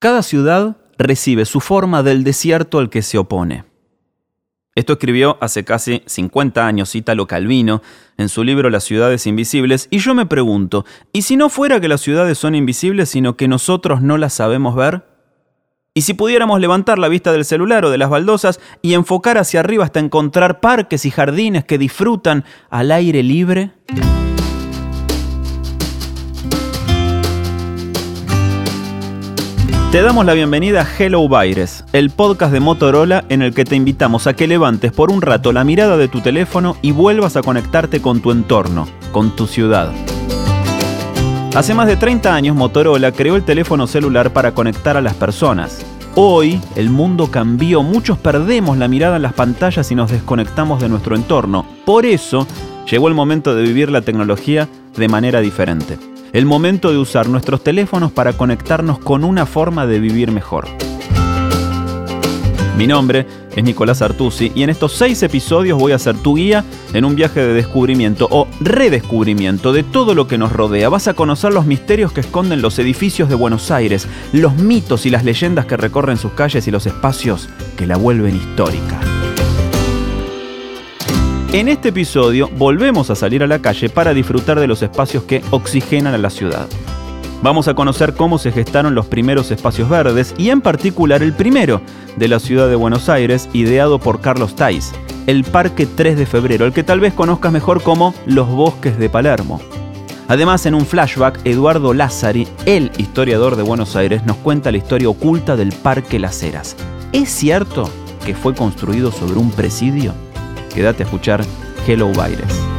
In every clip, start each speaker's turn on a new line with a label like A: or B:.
A: Cada ciudad recibe su forma del desierto al que se opone. Esto escribió hace casi 50 años Ítalo Calvino en su libro Las ciudades invisibles, y yo me pregunto, ¿y si no fuera que las ciudades son invisibles, sino que nosotros no las sabemos ver? ¿Y si pudiéramos levantar la vista del celular o de las baldosas y enfocar hacia arriba hasta encontrar parques y jardines que disfrutan al aire libre? Te damos la bienvenida a Hello Virus, el podcast de Motorola en el que te invitamos a que levantes por un rato la mirada de tu teléfono y vuelvas a conectarte con tu entorno, con tu ciudad. Hace más de 30 años Motorola creó el teléfono celular para conectar a las personas. Hoy el mundo cambió, muchos perdemos la mirada en las pantallas y nos desconectamos de nuestro entorno. Por eso llegó el momento de vivir la tecnología de manera diferente el momento de usar nuestros teléfonos para conectarnos con una forma de vivir mejor. Mi nombre es Nicolás Artusi y en estos seis episodios voy a ser tu guía en un viaje de descubrimiento o redescubrimiento de todo lo que nos rodea. Vas a conocer los misterios que esconden los edificios de Buenos Aires, los mitos y las leyendas que recorren sus calles y los espacios que la vuelven histórica. En este episodio volvemos a salir a la calle para disfrutar de los espacios que oxigenan a la ciudad. Vamos a conocer cómo se gestaron los primeros espacios verdes y en particular el primero de la ciudad de Buenos Aires, ideado por Carlos Tais, el Parque 3 de Febrero, el que tal vez conozcas mejor como Los Bosques de Palermo. Además, en un flashback, Eduardo Lázari, el historiador de Buenos Aires, nos cuenta la historia oculta del Parque Las Heras. ¿Es cierto que fue construido sobre un presidio? Quédate a escuchar Hello Virus.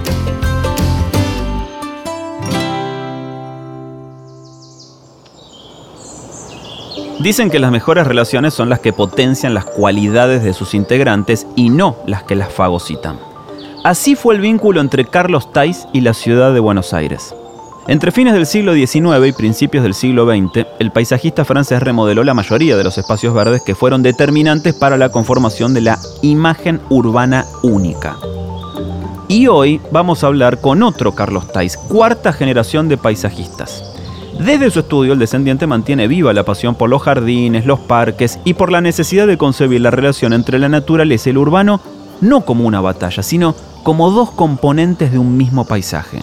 A: Dicen que las mejores relaciones son las que potencian las cualidades de sus integrantes y no las que las fagocitan. Así fue el vínculo entre Carlos Tais y la ciudad de Buenos Aires. Entre fines del siglo XIX y principios del siglo XX, el paisajista francés remodeló la mayoría de los espacios verdes que fueron determinantes para la conformación de la imagen urbana única. Y hoy vamos a hablar con otro Carlos Tais, cuarta generación de paisajistas. Desde su estudio, el descendiente mantiene viva la pasión por los jardines, los parques y por la necesidad de concebir la relación entre la naturaleza y lo urbano no como una batalla, sino como dos componentes de un mismo paisaje.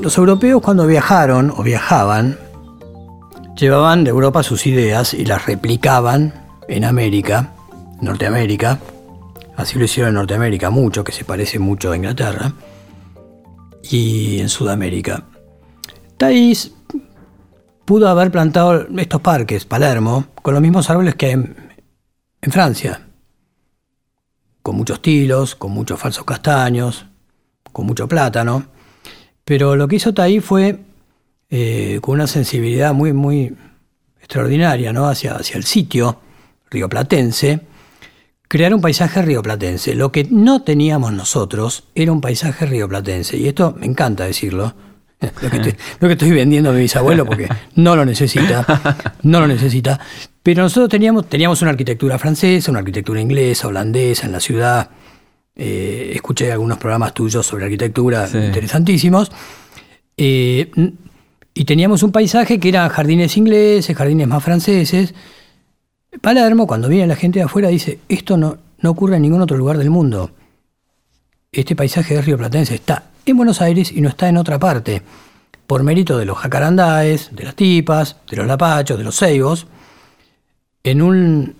B: Los europeos cuando viajaron o viajaban, llevaban de Europa sus ideas y las replicaban en América, Norteamérica. Así lo hicieron en Norteamérica mucho, que se parece mucho a Inglaterra, y en Sudamérica. Thais pudo haber plantado estos parques, Palermo, con los mismos árboles que en, en Francia, con muchos tilos, con muchos falsos castaños, con mucho plátano pero lo que hizo Taí fue, eh, con una sensibilidad muy, muy extraordinaria ¿no? hacia, hacia el sitio rioplatense, crear un paisaje rioplatense. Lo que no teníamos nosotros era un paisaje rioplatense. Y esto me encanta decirlo. Lo que, estoy, lo que estoy vendiendo a mi bisabuelo porque no lo necesita, no lo necesita. Pero nosotros teníamos, teníamos una arquitectura francesa, una arquitectura inglesa, holandesa en la ciudad, eh, escuché algunos programas tuyos sobre arquitectura interesantísimos. Eh, y teníamos un paisaje que eran jardines ingleses, jardines más franceses. Palermo, cuando viene la gente de afuera, dice, esto no, no ocurre en ningún otro lugar del mundo. Este paisaje de Río Platense está en Buenos Aires y no está en otra parte, por mérito de los jacarandáes, de las tipas, de los lapachos, de los ceibos, en un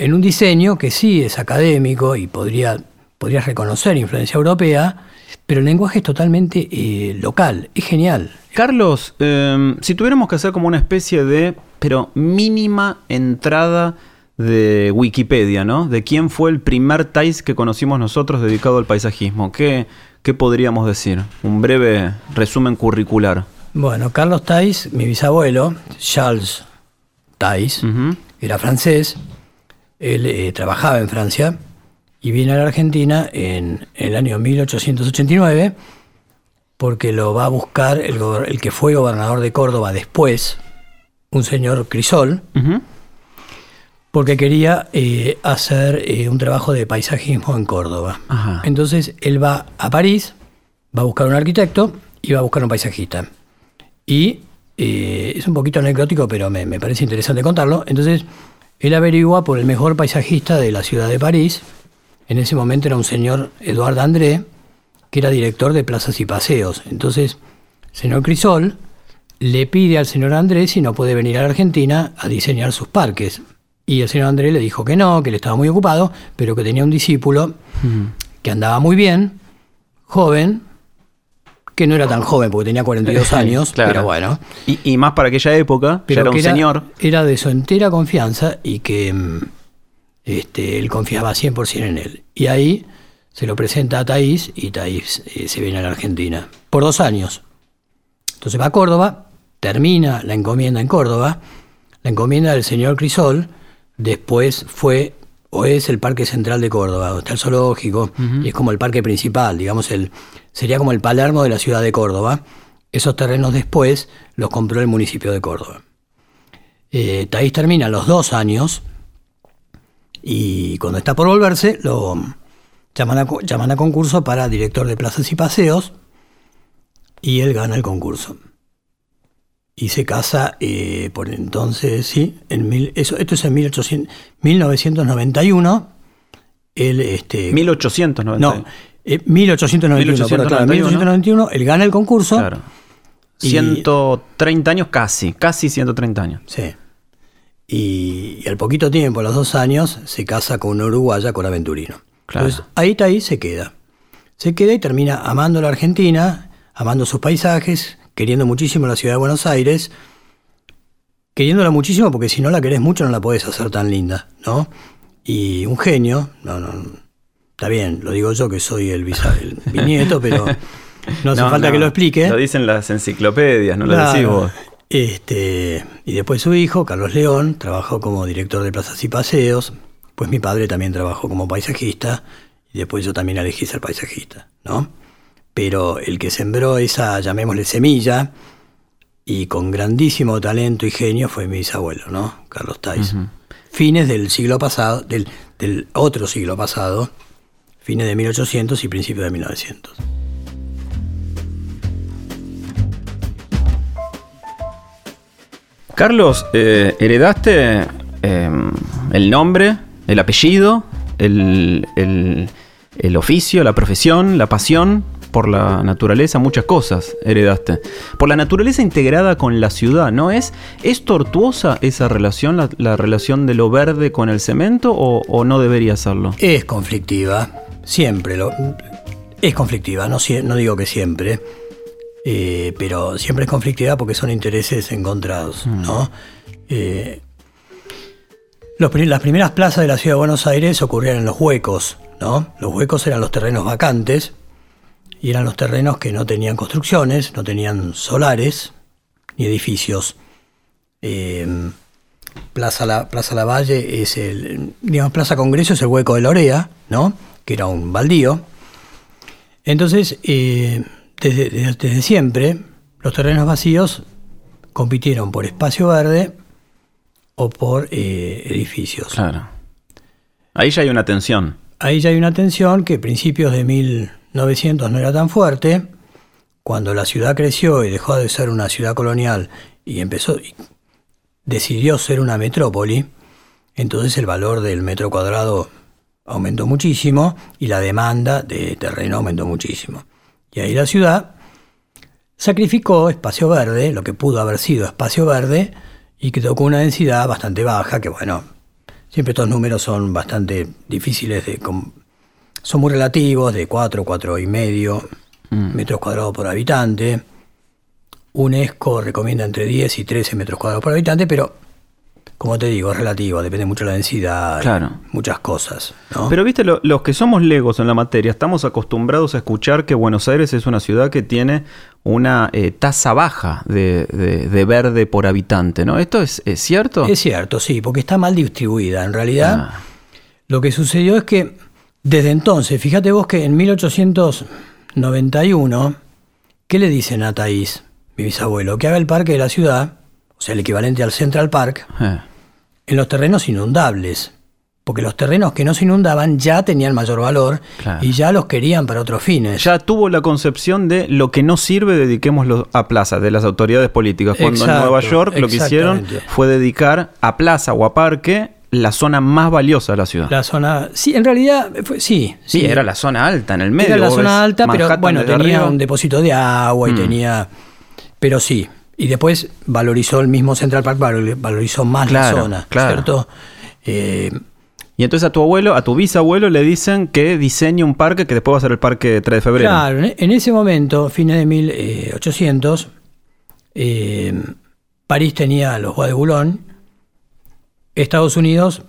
B: en un diseño que sí es académico y podría, podría reconocer influencia europea, pero el lenguaje es totalmente eh, local, es genial.
A: Carlos, em, si tuviéramos que hacer como una especie de, pero mínima entrada de Wikipedia, ¿no? De quién fue el primer Thais que conocimos nosotros dedicado al paisajismo. ¿Qué, qué podríamos decir? Un breve resumen curricular.
B: Bueno, Carlos Thais, mi bisabuelo, Charles Thais, era francés, él eh, trabajaba en Francia y viene a la Argentina en, el año 1889 porque lo va a buscar el, que fue gobernador de Córdoba después, un señor Crisol, porque quería eh, hacer eh, un trabajo de paisajismo en Córdoba. Entonces él va a París, va a buscar un arquitecto y va a buscar un paisajista. Y eh, es un poquito anecdótico, pero me, me parece interesante contarlo. Entonces, él averigua por el mejor paisajista de la ciudad de París. En ese momento era un señor Eduardo André, que era director de plazas y paseos. Entonces, señor Crisol le pide al señor André si no puede venir a la Argentina a diseñar sus parques. Y el señor André le dijo que no, que él estaba muy ocupado, pero que tenía un discípulo que andaba muy bien, joven, que no era tan joven porque tenía 42 años,
A: Claro.
B: pero bueno.
A: Y, y más para aquella época,
B: Pero
A: ya era un señor.
B: Era de su entera confianza y que mm, este, él confiaba 100% en él. Y ahí se lo presenta a Thaís y Thaís eh, se viene a la Argentina por dos años. Entonces va a Córdoba, termina la encomienda en Córdoba, la encomienda del señor Crisol, después fue o es el Parque Central de Córdoba, donde está el zoológico, y es como el parque principal, digamos, el, sería como el Palermo de la ciudad de Córdoba. Esos terrenos después los compró el municipio de Córdoba. Eh, termina los dos años y cuando está por volverse lo llaman a, llaman a concurso para director de plazas y paseos y él gana el concurso. Y se casa eh, por entonces, sí, en mil, eso, esto es en 1800, 1991. Él, este,
A: 1890.
B: no, eh, 1891, pero claro,
A: 1891,
B: 1891, él gana el concurso.
A: Claro.
B: Y-
A: 130 años casi, casi 130 años.
B: Sí. Y, y al poquito tiempo, a los dos años, se casa con una uruguaya, con Aventurino.
A: Claro.
B: Entonces, ahí está ahí se queda. Se queda y termina amando la Argentina, amando sus paisajes, queriendo muchísimo la ciudad de Buenos Aires, queriéndola muchísimo porque si no la querés mucho no la podés hacer tan linda, ¿no? Y un genio, no, no, está bien, lo digo yo que soy el, el bisnieto, pero no hace falta
A: no,
B: que lo explique.
A: Lo dicen las enciclopedias, no lo decís vos.
B: Este, y después su hijo, Carlos León, trabajó como director de plazas y paseos. Pues mi padre también trabajó como paisajista. Y después yo también elegí ser paisajista, ¿no? Pero el que sembró esa, llamémosle semilla, y con grandísimo talento y genio fue mi bisabuelo, ¿no? Carlos Tais. Fines del siglo pasado, del, del otro siglo pasado, fines de 1800 y principios de 1900.
A: Carlos, eh, heredaste eh, el nombre, el apellido, el, el- el oficio, la profesión, la pasión por la naturaleza, muchas cosas heredaste. Por la naturaleza integrada con la ciudad, ¿no? ¿Es, es tortuosa esa relación, la, la relación de lo verde con el cemento o, o no debería serlo?
B: Es conflictiva, siempre lo es conflictiva, no, digo que siempre, eh, pero siempre es conflictiva porque son intereses encontrados, ¿no? Eh, los las primeras plazas de la ciudad de Buenos Aires ocurrían en los huecos, ¿no? Los huecos eran los terrenos vacantes y eran los terrenos que no tenían construcciones, no tenían solares ni edificios. Eh, Plaza, la, Plaza Lavalle es el, digamos, Plaza Congreso es el hueco de Lorea, ¿no? Que era un baldío. Entonces, eh, desde, desde- desde siempre, los terrenos vacíos compitieron por espacio verde o por eh, edificios.
A: Claro. Ahí ya hay una tensión.
B: Ahí ya hay una tensión que a principios de 1900 no era tan fuerte. Cuando la ciudad creció y dejó de ser una ciudad colonial y empezó, y decidió ser una metrópoli, entonces el valor del metro cuadrado aumentó muchísimo y la demanda de terreno aumentó muchísimo. Y ahí la ciudad sacrificó espacio verde, lo que pudo haber sido espacio verde, y que tocó una densidad bastante baja, que bueno, siempre estos números son bastante difíciles de... son muy relativos, de 4, 4 y medio metros cuadrados por habitante. UNESCO recomienda entre 10 y 13 metros cuadrados por habitante, pero como te digo, es relativo, depende mucho de la densidad,
A: Claro.
B: muchas cosas. ¿no?
A: Pero viste, lo- los que somos legos en la materia, estamos acostumbrados a escuchar que Buenos Aires es una ciudad que tiene una eh, tasa baja de, de- de verde por habitante, ¿no? ¿Esto es, es cierto?
B: Es cierto, sí, porque está mal distribuida. En realidad,
A: Ah,
B: Lo que sucedió es que desde entonces, fíjate vos que en 1891, ¿qué le dicen a Thaís, mi bisabuelo? Que haga el parque de la ciudad, o sea, el equivalente al Central Park,
A: eh,
B: en los terrenos inundables. porque los terrenos que no se inundaban ya tenían mayor valor
A: Claro.
B: y ya los querían para otros fines.
A: Ya tuvo la concepción de lo que no sirve, dediquémoslo a plaza, de las autoridades políticas. Cuando en Nueva York lo que hicieron fue dedicar a plaza o a parque la zona más valiosa de la ciudad.
B: La zona, sí, en realidad, fue- sí,
A: sí, era la zona alta, en el medio.
B: Era la zona alta, pero bueno, tenía
A: arriba.
B: un depósito de agua y
A: Mm.
B: tenía. Pero sí. Y después valorizó el mismo Central Park, valor- valorizó más
A: Claro,
B: la zona,
A: claro.
B: ¿cierto? Eh,
A: Y entonces a tu abuelo, a tu bisabuelo le dicen que diseñe un parque que después va a ser el parque 3 de febrero.
B: claro, en ese momento, fines de 1800, eh, París tenía los Bois de Boulogne, Estados Unidos,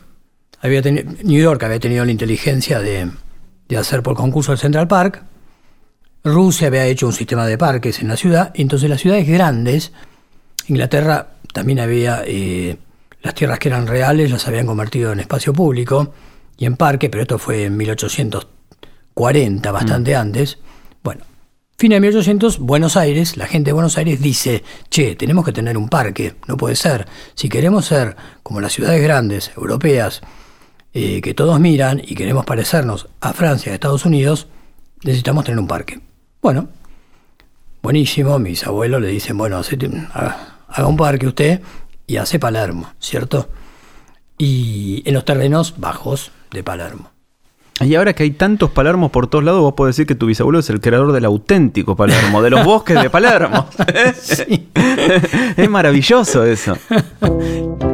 B: había teni- New York había tenido la inteligencia de, de hacer por concurso el Central Park, Rusia había hecho un sistema de parques en la ciudad, y entonces las ciudades grandes, Inglaterra también había, eh, las tierras que eran reales las habían convertido en espacio público y en parque, pero esto fue en 1840, bastante antes. Bueno, fin de 1800, Buenos Aires, la gente de Buenos Aires dice, che, tenemos que tener un parque, no puede ser. Si queremos ser como las ciudades grandes, europeas, eh, que todos miran y queremos parecernos a Francia, a Estados Unidos, necesitamos tener un parque. Bueno, buenísimo, mis abuelos le dicen, bueno, haga, un parque usted y hace Palermo, ¿cierto? Y en los terrenos bajos de Palermo.
A: Y ahora que hay tantos Palermos por todos lados, vos podés decir que tu bisabuelo es el creador del auténtico Palermo, de los bosques de Palermo.
B: Sí.
A: es maravilloso eso.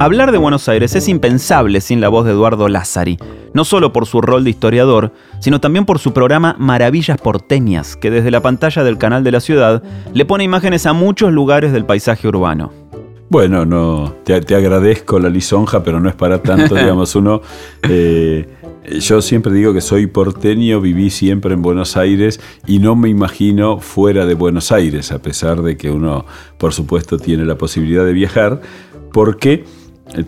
A: Hablar de Buenos Aires es impensable sin la voz de Eduardo Lázari, no solo por su rol de historiador, sino también por su programa Maravillas Porteñas, que desde la pantalla del canal de la ciudad le pone imágenes a muchos lugares del paisaje urbano.
C: Bueno, no, te, te agradezco la lisonja, pero no es para tanto, digamos, uno... eh, yo siempre digo que soy porteño, viví siempre en Buenos Aires y no me imagino fuera de Buenos Aires, a pesar de que uno, por supuesto, tiene la posibilidad de viajar, porque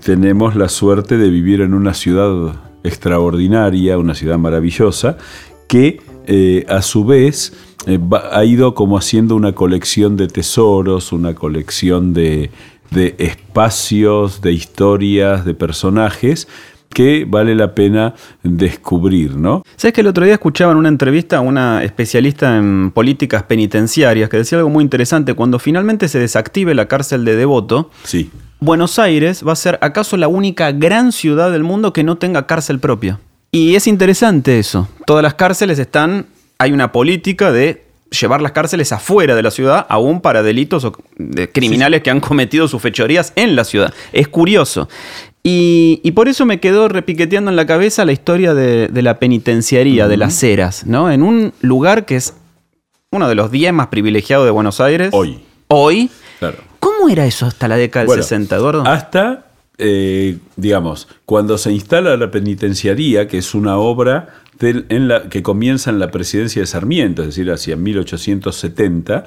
C: tenemos la suerte de vivir en una ciudad extraordinaria, una ciudad maravillosa, que eh, a su vez eh, ha ido como haciendo una colección de tesoros, una colección de, de espacios, de historias, de personajes que vale la pena descubrir, ¿no?
A: ¿Sabes que el otro día escuchaba en una entrevista a una especialista en políticas penitenciarias que decía algo muy interesante? Cuando finalmente se desactive la cárcel de Devoto,
C: Sí.
A: Buenos Aires va a ser acaso la única gran ciudad del mundo que no tenga cárcel propia. Y es interesante eso. Todas las cárceles están, hay una política de llevar las cárceles afuera de la ciudad, aún para delitos o de criminales que han cometido sus fechorías en la ciudad. Es curioso. Y, y por eso me quedó repiqueteando en la cabeza la historia de, de la penitenciaría, de las ceras, ¿no? En un lugar que es uno de los 10 más privilegiados de Buenos Aires.
C: Hoy.
A: Hoy.
C: Claro.
A: ¿Cómo era eso hasta la década del
C: Bueno,
A: 60, Eduardo?
C: Hasta, eh, digamos, cuando se instala la penitenciaría, que es una obra en la, que comienza en la presidencia de Sarmiento, es decir, hacia 1870,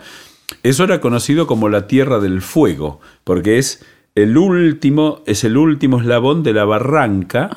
C: eso era conocido como la Tierra del Fuego, porque es el último, es el último eslabón de la barranca.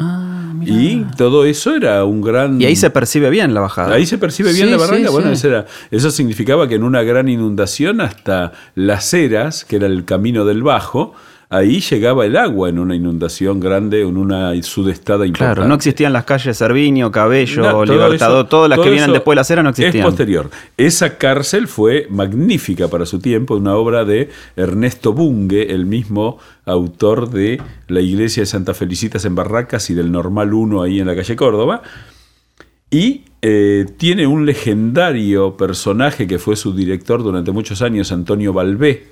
C: y todo eso era un gran.
A: Y ahí se percibe bien la bajada.
C: Ahí se percibe bien
A: Sí,
C: la barranca.
A: sí,
C: bueno,
A: sí.
C: Eso, era- eso significaba que en una gran inundación hasta Las Heras, que era el camino del Bajo, ahí llegaba el agua en una inundación grande, en una sudestada importante.
A: Claro, no existían las calles Servinio, Cabello,
C: No, todo
A: Libertador,
C: eso-
A: todas las que vienen después de la acera no existían.
C: Es posterior. Esa cárcel fue magnífica para su tiempo, una obra de Ernesto Bunge, el mismo autor de la iglesia de Santa Felicitas en Barracas y del Normal 1 ahí en la calle Córdoba. Y eh, tiene un legendario personaje que fue su director durante muchos años, Antonio Balbé,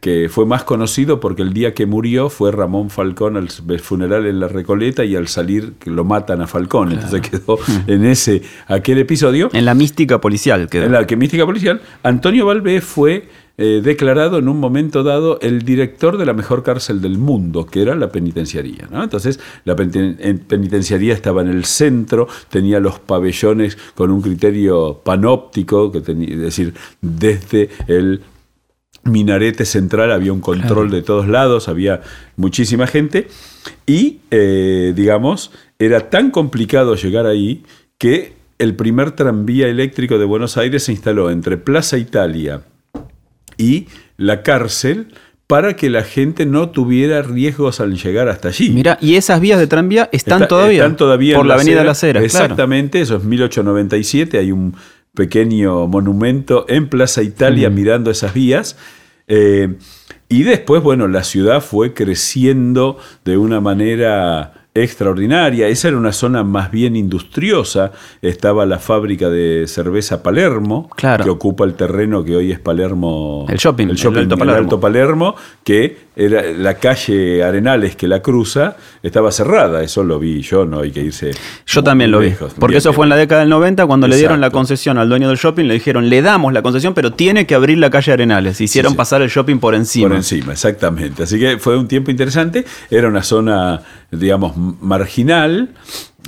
C: que fue más conocido porque el día que murió fue Ramón Falcón al funeral en la Recoleta y al salir lo matan a Falcón. Entonces quedó en ese aquel episodio.
A: En la mística policial quedó.
C: En la que mística policial, Antonio Balbé fue eh, declarado en un momento dado el director de la mejor cárcel del mundo, que era la penitenciaría. ¿no? Entonces, la peniten- en- penitenciaría estaba en el centro, tenía los pabellones con un criterio panóptico, que tenía, es decir, desde el minarete central había un control de todos lados, había muchísima gente y, eh, digamos, era tan complicado llegar ahí que el primer tranvía eléctrico de Buenos Aires se instaló entre Plaza Italia y la cárcel para que la gente no tuviera riesgos al llegar hasta allí.
A: Mira, y esas vías de tranvía están todavía,
C: están todavía
A: por la Avenida
C: Las
A: Las Heras.
C: Exactamente, eso es 1897, hay un pequeño monumento en Plaza Italia mirando esas vías. Eh, y después, bueno, la ciudad fue creciendo de una manera extraordinaria. Esa era una zona más bien industriosa. Estaba la fábrica de cerveza Palermo,
A: Claro.
C: que ocupa el terreno que hoy es Palermo.
A: El shopping,
C: el shopping
A: el Alto
C: el
A: Palermo.
C: Alto Palermo, que era la calle Arenales que la cruza, estaba cerrada. Eso lo vi yo, no hay que irse.
A: Yo también lo vi. Porque eso fue en la década del 90 cuando le dieron la concesión al dueño del shopping. Le dijeron, le damos la concesión, pero tiene que abrir la calle Arenales. Hicieron
C: sí.
A: pasar el shopping por encima.
C: Por encima, exactamente. Así que fue un tiempo interesante. Era una zona, digamos, marginal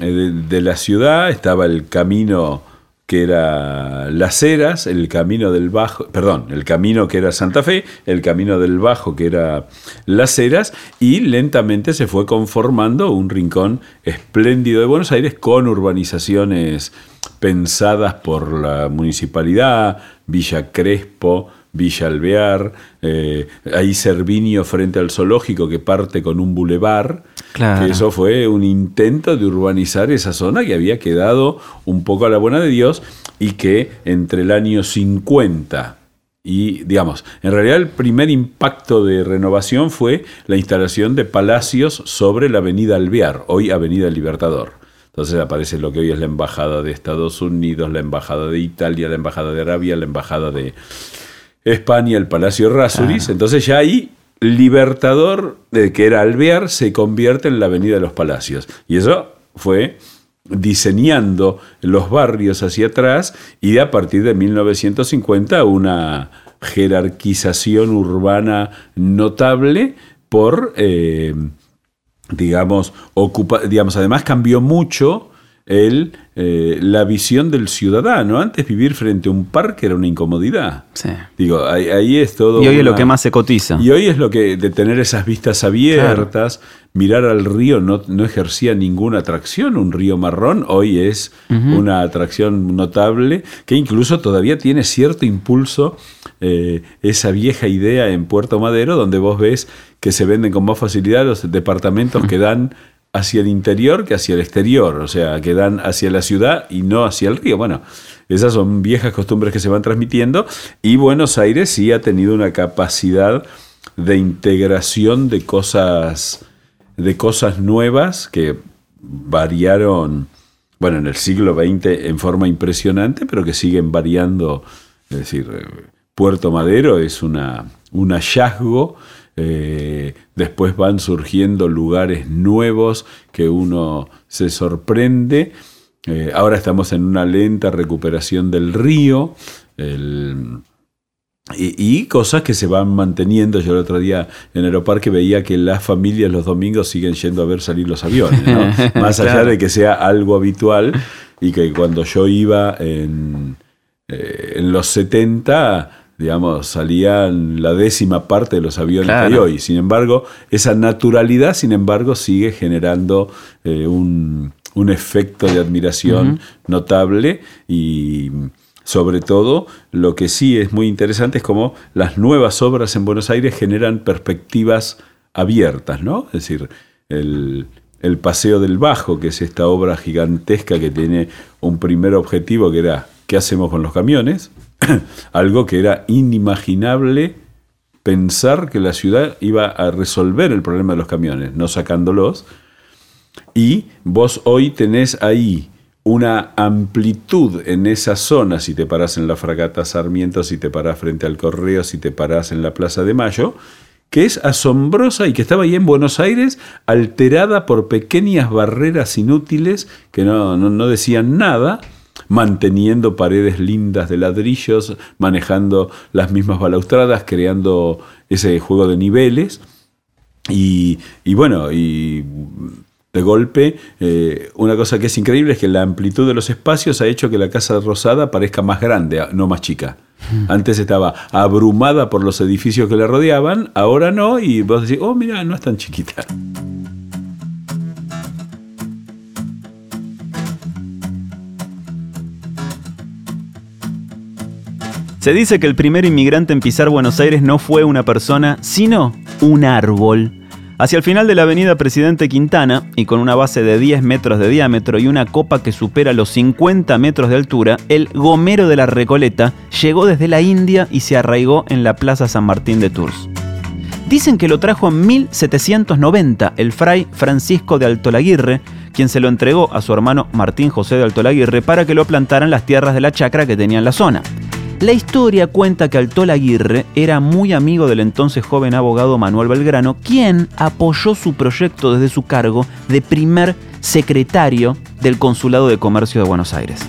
C: eh, de, de la ciudad. Estaba el camino que era Las Heras, el camino del Bajo, perdón, el camino que era Santa Fe, el camino del Bajo que era Las Heras, y lentamente se fue conformando un rincón espléndido de Buenos Aires con urbanizaciones pensadas por la municipalidad, Villa Crespo, Villa Alvear, eh, ahí Cervinio frente al zoológico que parte con un bulevar,
A: Claro.
C: que eso fue un intento de urbanizar esa zona que había quedado un poco a la buena de Dios y que entre el año 50 y, digamos, en realidad el primer impacto de renovación fue la instalación de palacios sobre la avenida Alvear, hoy Avenida Libertador. Entonces aparece lo que hoy es la Embajada de Estados Unidos, la Embajada de Italia, la Embajada de Arabia, la Embajada de España, el Palacio Rasuris. Entonces ya ahí Libertador, eh, que era Alvear, se convierte en la Avenida de los Palacios. Y eso fue diseñando los barrios hacia atrás y a partir de 1950 una jerarquización urbana notable por, eh, digamos, digamos, además cambió mucho el, eh, la visión del ciudadano. Antes vivir frente a un parque era una incomodidad.
A: Sí.
C: Digo, ahí, ahí es todo.
A: Y hoy es lo que más se cotiza.
C: y hoy es lo que, de tener esas vistas abiertas, mirar al río no, no ejercía ninguna atracción, un río marrón, hoy es una atracción notable, que incluso todavía tiene cierto impulso eh, esa vieja idea en Puerto Madero, donde vos ves que se venden con más facilidad los departamentos que dan hacia el interior que hacia el exterior, o sea, que dan hacia la ciudad y no hacia el río. Bueno, esas son viejas costumbres que se van transmitiendo y Buenos Aires sí ha tenido una capacidad de integración de cosas de cosas nuevas que variaron bueno en el siglo XX en forma impresionante pero que siguen variando es decir eh, Puerto Madero es una un hallazgo eh, después van surgiendo lugares nuevos que uno se sorprende Eh, ahora estamos en una lenta recuperación del río el- y, y cosas que se van manteniendo. Yo el otro día en Aeroparque veía que las familias los domingos siguen yendo a ver salir los aviones, ¿no? Más allá
A: Claro.
C: de que sea algo habitual y que cuando yo iba en, eh, en los 70, digamos, salían la décima parte de los aviones que hay
A: Claro.
C: hoy. Sin embargo, esa naturalidad, sin embargo, sigue generando eh, un, un efecto de admiración notable y sobre todo lo que sí es muy interesante es cómo las nuevas obras en Buenos Aires generan perspectivas abiertas, ¿no? Es decir, el, el Paseo del Bajo, que es esta obra gigantesca que tiene un primer objetivo que era ¿qué hacemos con los camiones? Algo que era inimaginable pensar que la ciudad iba a resolver el problema de los camiones, no sacándolos. Y vos hoy tenés ahí una amplitud en esa zona, si te parás en la Fragata Sarmiento, si te parás frente al Correo, si te parás en la Plaza de Mayo, que es asombrosa y que estaba ahí en Buenos Aires, alterada por pequeñas barreras inútiles que no, no, no decían nada, manteniendo paredes lindas de ladrillos, manejando las mismas balaustradas, creando ese juego de niveles. Y, y bueno, y de golpe, eh, una cosa que es increíble es que la amplitud de los espacios ha hecho que la Casa Rosada parezca más grande, no más chica. Antes estaba abrumada por los edificios que la rodeaban, ahora no, y vos decís, oh, mira, no es tan chiquita.
A: Se dice que el primer inmigrante en pisar Buenos Aires no fue una persona, sino un árbol. Hacia el final de la avenida Presidente Quintana, y con una base de 10 metros de diámetro y una copa que supera los 50 metros de altura, el Gomero de la Recoleta llegó desde la India y se arraigó en la Plaza San Martín de Tours. Dicen que lo trajo en 1790 el fray Francisco de Altolaguirre, quien se lo entregó a su hermano Martín José de Altolaguirre para que lo plantaran las tierras de la chacra que tenía en la zona. La historia cuenta que Altola Aguirre era muy amigo del entonces joven abogado Manuel Belgrano, quien apoyó su proyecto desde su cargo de primer secretario del Consulado de Comercio de Buenos Aires.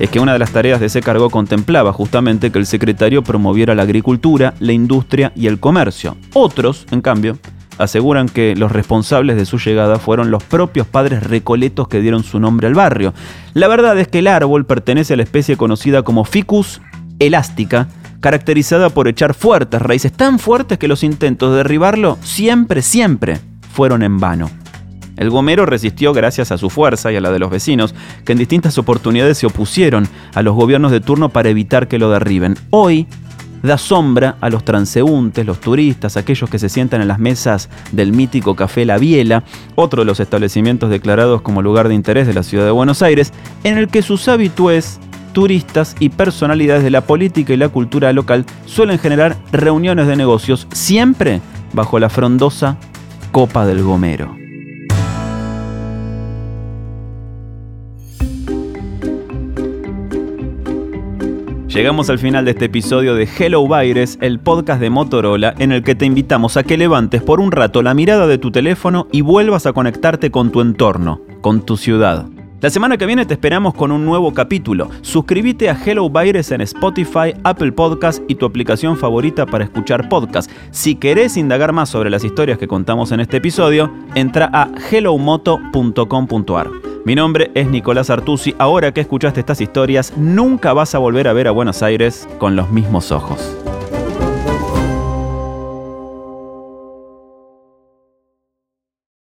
A: Es que una de las tareas de ese cargo contemplaba justamente que el secretario promoviera la agricultura, la industria y el comercio. Otros, en cambio, aseguran que los responsables de su llegada fueron los propios padres recoletos que dieron su nombre al barrio. La verdad es que el árbol pertenece a la especie conocida como Ficus elástica, caracterizada por echar fuertes raíces tan fuertes que los intentos de derribarlo siempre, siempre fueron en vano. El gomero resistió gracias a su fuerza y a la de los vecinos, que en distintas oportunidades se opusieron a los gobiernos de turno para evitar que lo derriben. Hoy da sombra a los transeúntes, los turistas, aquellos que se sientan en las mesas del mítico Café La Biela, otro de los establecimientos declarados como lugar de interés de la ciudad de Buenos Aires, en el que sus habitués turistas y personalidades de la política y la cultura local suelen generar reuniones de negocios siempre bajo la frondosa Copa del Gomero. Llegamos al final de este episodio de Hello Virus, el podcast de Motorola, en el que te invitamos a que levantes por un rato la mirada de tu teléfono y vuelvas a conectarte con tu entorno, con tu ciudad. La semana que viene te esperamos con un nuevo capítulo. Suscríbete a Hello Virus en Spotify, Apple Podcast y tu aplicación favorita para escuchar podcast. Si querés indagar más sobre las historias que contamos en este episodio, entra a hellomoto.com.ar. Mi nombre es Nicolás Artusi. Ahora que escuchaste estas historias, nunca vas a volver a ver a Buenos Aires con los mismos ojos.